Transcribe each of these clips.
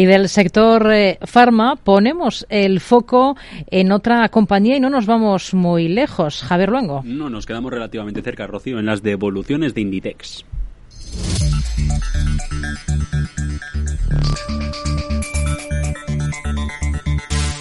Y del sector eh, farma ponemos el foco en otra compañía y no nos vamos muy lejos. Javier Luengo. No, nos quedamos relativamente cerca, Rocío, en las devoluciones de Inditex.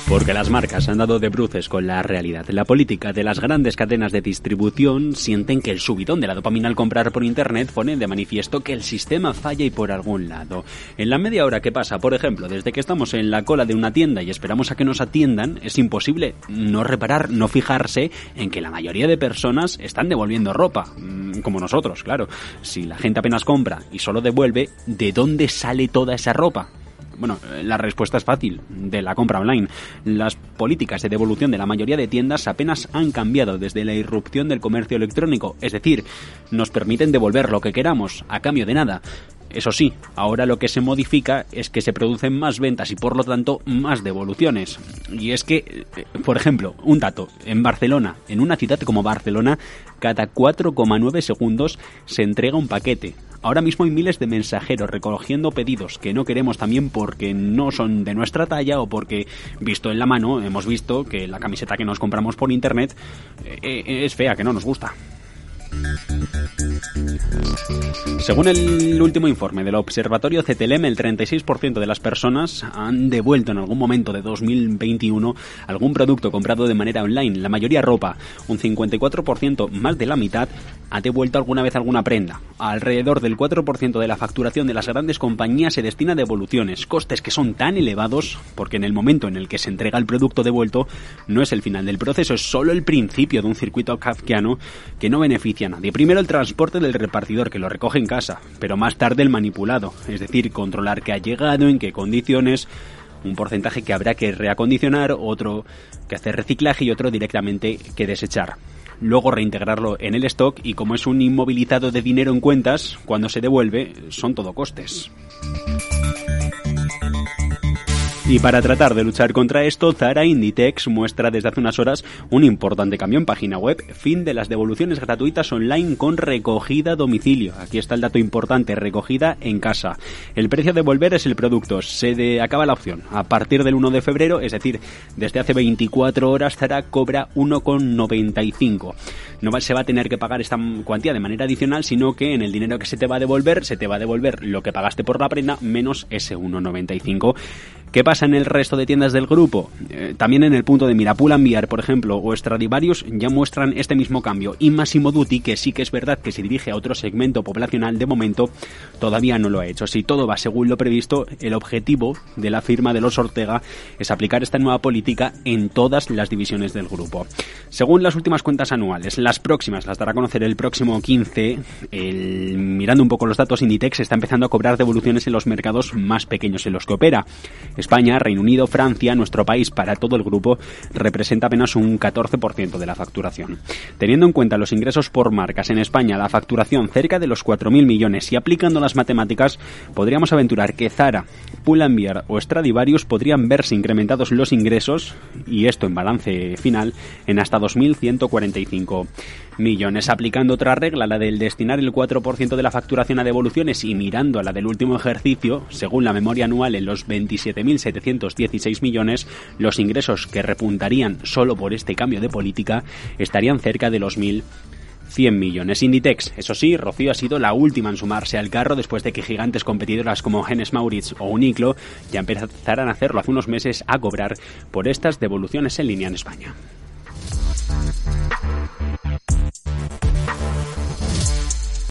Porque las marcas han dado de bruces con la realidad. La política de las grandes cadenas de distribución sienten que el subidón de la dopamina al comprar por internet pone de manifiesto que el sistema falla y por algún lado. En la media hora que pasa, por ejemplo, desde que estamos en la cola de una tienda y esperamos a que nos atiendan, es imposible no reparar, no fijarse en que la mayoría de personas están devolviendo ropa. Mm, como nosotros, claro. Si la gente apenas compra y solo devuelve, ¿de dónde sale toda esa ropa? Bueno, la respuesta es fácil, de la compra online. Las políticas de devolución de la mayoría de tiendas apenas han cambiado desde la irrupción del comercio electrónico, es decir, nos permiten devolver lo que queramos a cambio de nada. Eso sí, ahora lo que se modifica es que se producen más ventas y por lo tanto más devoluciones. Y es que, eh, por ejemplo, un dato, en Barcelona, en una ciudad como Barcelona, cada 4,9 segundos se entrega un paquete. Ahora mismo hay miles de mensajeros recogiendo pedidos que no queremos también porque no son de nuestra talla o porque, visto en la mano, hemos visto que la camiseta que nos compramos por internet eh, eh, es fea, que no nos gusta. Según el último informe del Observatorio CTLM, el 36% de las personas han devuelto en algún momento de 2021 algún producto comprado de manera online, la mayoría ropa. Un 54%, más de la mitad, ha devuelto alguna vez alguna prenda. Alrededor del 4% de la facturación de las grandes compañías se destina a devoluciones, costes que son tan elevados porque en el momento en el que se entrega el producto devuelto no es el final del proceso, es solo el principio de un circuito kafkiano que no beneficia a nadie. Primero el transporte del repartidor que lo recoge en casa, pero más tarde el manipulado, es decir, controlar qué ha llegado, en qué condiciones, un porcentaje que habrá que reacondicionar, otro que hacer reciclaje y otro directamente que desechar. Luego reintegrarlo en el stock y como es un inmovilizado de dinero en cuentas, cuando se devuelve son todo costes. Y para tratar de luchar contra esto, Zara Inditex muestra desde hace unas horas un importante cambio en página web, fin de las devoluciones gratuitas online con recogida a domicilio. Aquí está el dato importante, recogida en casa. El precio de devolver es el producto, se acaba la opción. A partir del 1 de febrero, es decir, desde hace 24 horas, Zara cobra 1,95. No se va a tener que pagar esta cuantía de manera adicional, sino que en el dinero que se te va a devolver, se te va a devolver lo que pagaste por la prenda menos ese 1,95. ¿Qué pasa en el resto de tiendas del grupo? Eh, también en el punto de Mirapul Enviar, por ejemplo, o Stradivarius ya muestran este mismo cambio. Y Massimo Dutti, que sí que es verdad que se dirige a otro segmento poblacional, de momento todavía no lo ha hecho. Si todo va según lo previsto, el objetivo de la firma de los Ortega es aplicar esta nueva política en todas las divisiones del grupo. Según las últimas cuentas anuales, las próximas las dará a conocer el próximo 15, mirando un poco los datos, Inditex está empezando a cobrar devoluciones en los mercados más pequeños en los que opera. España, Reino Unido, Francia, nuestro país para todo el grupo representa apenas un 14% de la facturación. Teniendo en cuenta los ingresos por marcas en España, la facturación cerca de los 4.000 millones y aplicando las matemáticas, podríamos aventurar que Zara, Pull&Bear o Stradivarius podrían verse incrementados los ingresos, y esto en balance final, en hasta 2.145 millones. Aplicando otra regla, la del destinar el 4% de la facturación a devoluciones y mirando a la del último ejercicio, según la memoria anual en los 27.716 millones, los ingresos que repuntarían solo por este cambio de política estarían cerca de los 1.000 100 millones. Inditex, eso sí, Rocío ha sido la última en sumarse al carro después de que gigantes competidoras como Genes Maurits o Uniqlo ya empezaran a hacerlo hace unos meses a cobrar por estas devoluciones en línea en España.